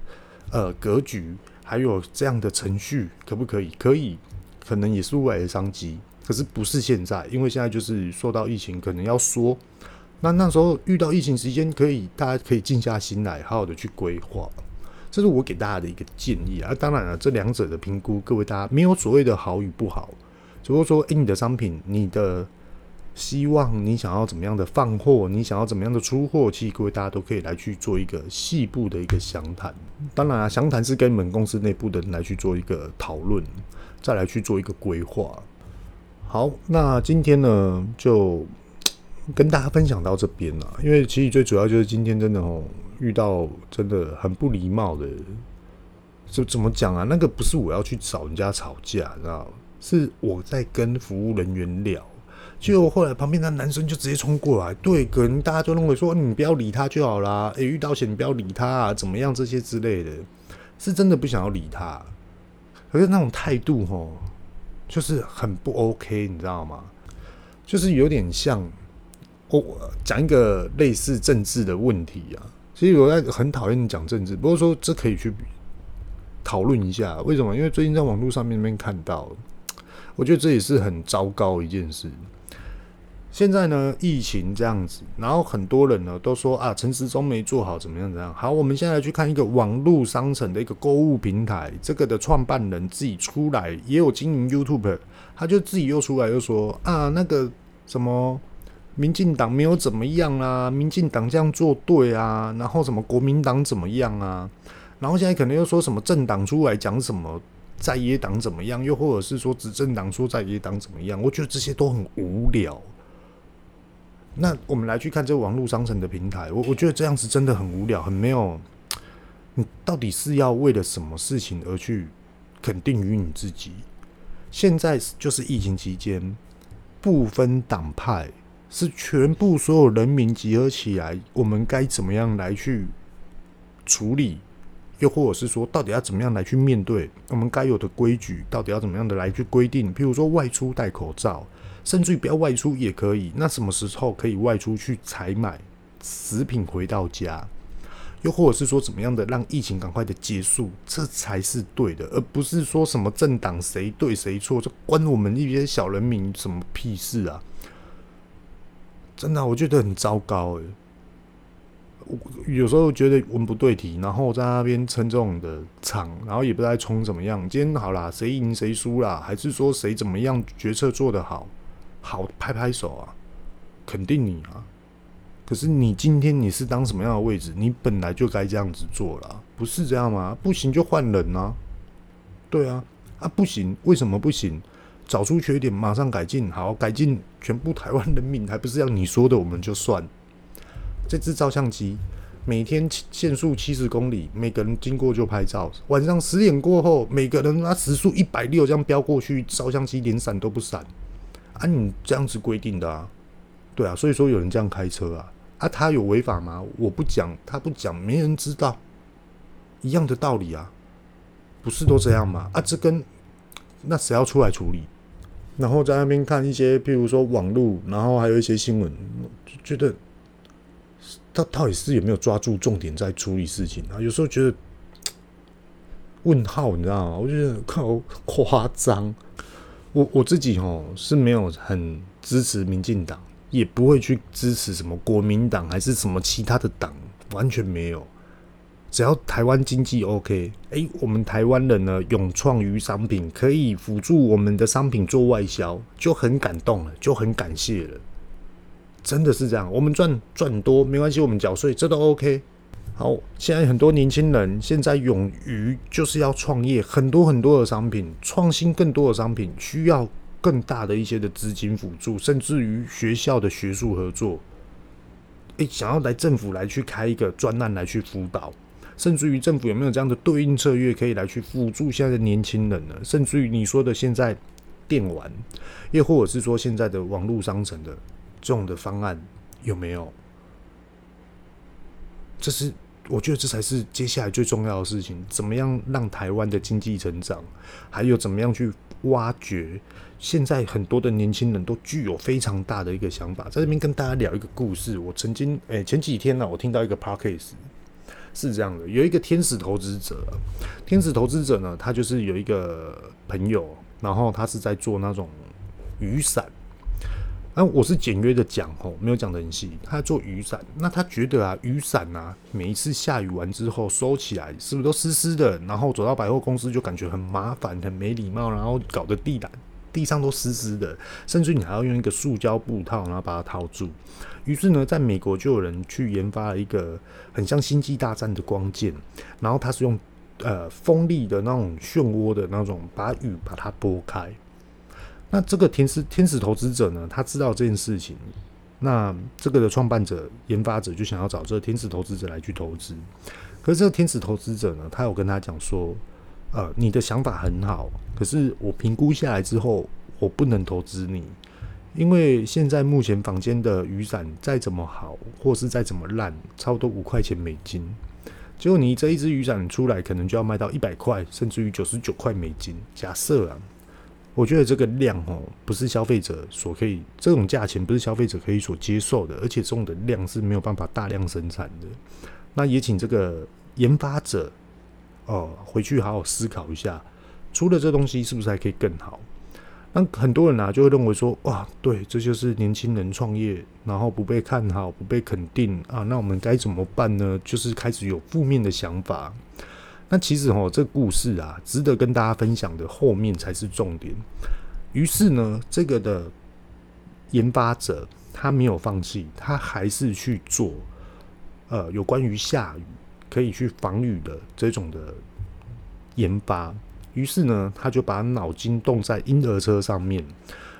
呃格局，还有这样的程序，可不可以？可以，可能也是未来的商机，可是不是现在，因为现在就是受到疫情，可能要说，那那时候遇到疫情时间，可以大家可以静下心来，好好的去规划，这是我给大家的一个建议啊。当然了，这两者的评估，各位大家没有所谓的好与不好。如果说，诶、欸，你的商品，你的希望，你想要怎么样的放货，你想要怎么样的出货，其实各位大家都可以来去做一个细部的一个详谈。当然啊，详谈是跟你们公司内部的人来去做一个讨论，再来去做一个规划。好，那今天呢，就跟大家分享到这边了。因为其实最主要就是今天真的哦，遇到真的很不礼貌的，就怎么讲啊？那个不是我要去找人家吵架，你知道？是我在跟服务人员聊，结果后来旁边那男生就直接冲过来，对，可能大家都认为说你不要理他就好啦，诶、遇到险你不要理他啊，怎么样这些之类的，是真的不想要理他，可是那种态度吼，就是很不 OK，你知道吗？就是有点像我讲一个类似政治的问题啊。其实我在很讨厌讲政治，不过说这可以去讨论一下，为什么？因为最近在网络上面面看到，我觉得这也是很糟糕一件事。现在呢，疫情这样子，然后很多人呢都说啊，陈时中没做好，怎么样？怎么样？好，我们现在去看一个网络商城的一个购物平台，这个的创办人自己出来也有经营 YouTube，他就自己又出来又说啊，那个什么民进党没有怎么样啊，民进党这样做对啊，然后什么国民党怎么样啊，然后现在可能又说什么政党出来讲什么在野党怎么样，又或者是说执政党说在野党怎么样，我觉得这些都很无聊。那我们来去看这个网络商城的平台，我我觉得这样子真的很无聊，很没有。你到底是要为了什么事情而去肯定于你自己？现在就是疫情期间，不分党派，是全部所有人民集合起来，我们该怎么样来去处理？又或者是说，到底要怎么样来去面对我们该有的规矩？到底要怎么样的来去规定？譬如说外出戴口罩。甚至于不要外出也可以。那什么时候可以外出去采买食品回到家？又或者是说怎么样的让疫情赶快的结束，这才是对的，而不是说什么政党谁对谁错，这关我们一些小人民什么屁事啊！真的，我觉得很糟糕诶。有时候觉得文不对题，然后在那边撑这种的场，然后也不知道冲怎么样。今天好啦，谁赢谁输啦，还是说谁怎么样决策做得好？好，拍拍手啊，肯定你啊！可是你今天你是当什么样的位置？你本来就该这样子做了，不是这样吗？不行就换人啊！对啊，啊不行，为什么不行？找出缺点，马上改进，好，改进全部台湾人民，还不是要你说的我们就算。这支照相机每天限速七十公里，每个人经过就拍照。晚上十点过后，每个人拿时速一百六这样飙过去，照相机连闪都不闪。啊，你这样子规定的啊，对啊，所以说有人这样开车啊，啊，他有违法吗？我不讲，他不讲，没人知道，一样的道理啊，不是都这样吗？啊，这跟那谁要出来处理？然后在那边看一些，譬如说网络，然后还有一些新闻，就觉得他到底是有没有抓住重点在处理事情啊？有时候觉得问号，你知道吗？我觉得靠夸张。我我自己哦是没有很支持民进党，也不会去支持什么国民党还是什么其他的党，完全没有。只要台湾经济 OK，哎，我们台湾人呢，勇创于商品，可以辅助我们的商品做外销，就很感动了，就很感谢了。真的是这样，我们赚赚多没关系，我们缴税，这都 OK。好，现在很多年轻人现在勇于就是要创业，很多很多的商品，创新更多的商品，需要更大的一些的资金辅助，甚至于学校的学术合作，诶，想要来政府来去开一个专案来去辅导，甚至于政府有没有这样的对应策略可以来去辅助现在的年轻人呢？甚至于你说的现在电玩，又或者是说现在的网络商城的这种的方案有没有？这是。我觉得这才是接下来最重要的事情，怎么样让台湾的经济成长，还有怎么样去挖掘现在很多的年轻人都具有非常大的一个想法。在这边跟大家聊一个故事，我曾经诶、前几天呢、我听到一个 podcast 是这样的，有一个天使投资者，天使投资者呢，他就是有一个朋友，然后他是在做那种雨伞。那、啊、我是简约的讲吼，没有讲得很细。他做雨伞，那他觉得啊，雨伞啊，每一次下雨完之后收起来，是不是都湿湿的？然后走到百货公司就感觉很麻烦、很没礼貌，然后搞得地板地上都湿湿的，甚至你还要用一个塑胶布套，然后把它套住。于是呢，在美国就有人去研发了一个很像星际大战的光剑，然后它是用呃锋利的那种漩涡的那种，把雨把它拨开。那这个天使天使投资者呢，他知道这件事情，那这个的创办者、研发者就想要找这个天使投资者来去投资。可是这个天使投资者呢，他有跟他讲说，呃，你的想法很好，可是我评估下来之后，我不能投资你，因为现在目前房间的雨伞再怎么好，或是再怎么烂，差不多五块钱美金。结果你这一支雨伞出来，可能就要卖到一百块，甚至于九十九块美金。假设啊，我觉得这个量哦，不是消费者所可以，这种价钱不是消费者可以所接受的，而且这种的量是没有办法大量生产的。那也请这个研发者哦，回去好好思考一下，除了这东西，是不是还可以更好？那很多人啊，就会认为说，哇，对，这就是年轻人创业，然后不被看好，不被肯定啊，那我们该怎么办呢？就是开始有负面的想法。那其实哦，这故事啊，值得跟大家分享的后面才是重点。于是呢，这个的研发者他没有放弃，他还是去做，呃，有关于下雨可以去防雨的这种的研发。于是呢，他就把脑筋动在婴儿车上面，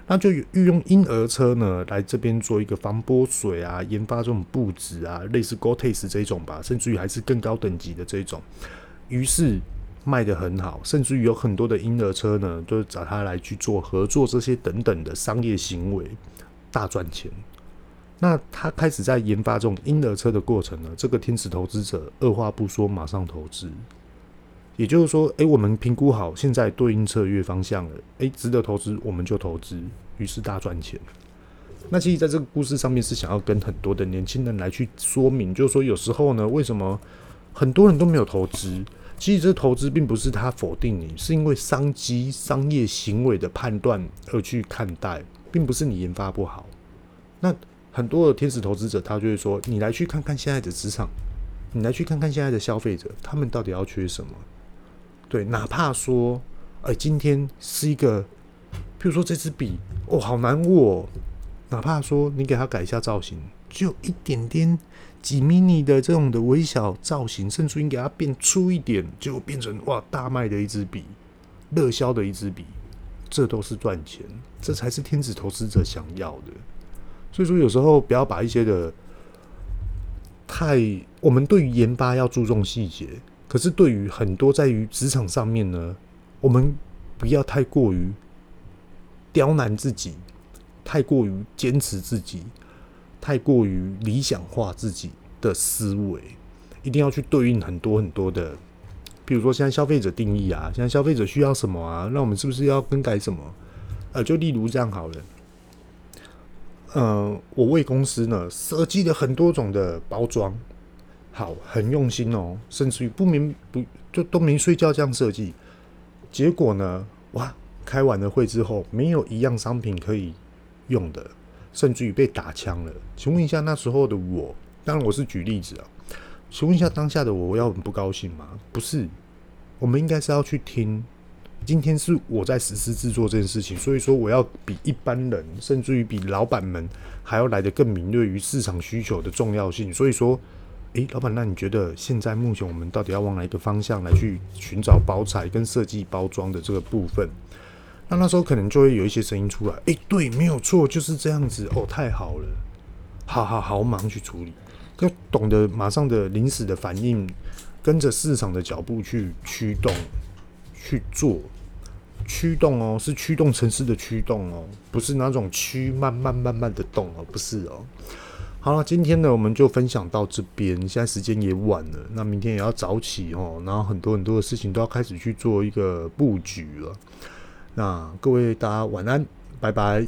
那就运用婴儿车呢来这边做一个防泼水啊，研发这种布置啊，类似 Gore-Tex 这种吧，甚至于还是更高等级的这种。于是卖得很好，甚至于有很多的婴儿车呢，都找他来去做合作这些等等的商业行为，大赚钱。那他开始在研发这种婴儿车的过程呢，这个天使投资者二话不说，马上投资。也就是说，诶、我们评估好现在对应策略方向了，诶、值得投资，我们就投资，于是大赚钱。那其实在这个故事上面是想要跟很多的年轻人来去说明，就是说有时候呢，为什么很多人都没有投资？其实这投资并不是他否定你，是因为商机、商业行为的判断而去看待，并不是你研发不好。那很多的天使投资者他就会说，你来去看看现在的职场，你来去看看现在的消费者，他们到底要缺什么？对，哪怕说，哎、今天是一个，譬如说这支笔，哦，好难握。哪怕说你给它改一下造型，就一点点几 mini 的这种的微小造型，甚至于给它变粗一点，就变成哇大卖的一支笔，热销的一支笔，这都是赚钱，这才是天使投资者想要的。所以说，有时候不要把一些的太，我们对于研发要注重细节。可是，对于很多在于职场上面呢，我们不要太过于刁难自己，太过于坚持自己，太过于理想化自己的思维，一定要去对应很多很多的，比如说现在消费者定义啊，现在消费者需要什么啊，那我们是不是要更改什么？呃，就例如这样好了，呃，我为公司呢设计了很多种的包装。好，很用心哦，甚至于不眠不就都没睡觉这样设计，结果呢，哇，开完了会之后，没有一样商品可以用的，甚至于被打枪了。请问一下，那时候的我，当然我是举例子啊，请问一下当下的我，我要很不高兴吗？不是，我们应该是要去听，今天是我在实施制作这件事情，所以说我要比一般人，甚至于比老板们还要来得更敏锐于市场需求的重要性，所以说。诶，老板，那你觉得现在目前我们到底要往哪一个方向来去寻找包材跟设计包装的这个部分？那那时候可能就会有一些声音出来。诶，对，没有错，就是这样子。哦，太好了，好好好，忙去处理，要懂得马上的临时的反应，跟着市场的脚步去驱动去做，驱动哦，是驱动城市的驱动哦，不是那种驱慢慢慢慢的动哦，不是哦。好了，今天呢，我们就分享到这边。现在时间也晚了，那明天也要早起哦。然后很多很多的事情都要开始去做一个布局了。那各位大家晚安，拜拜。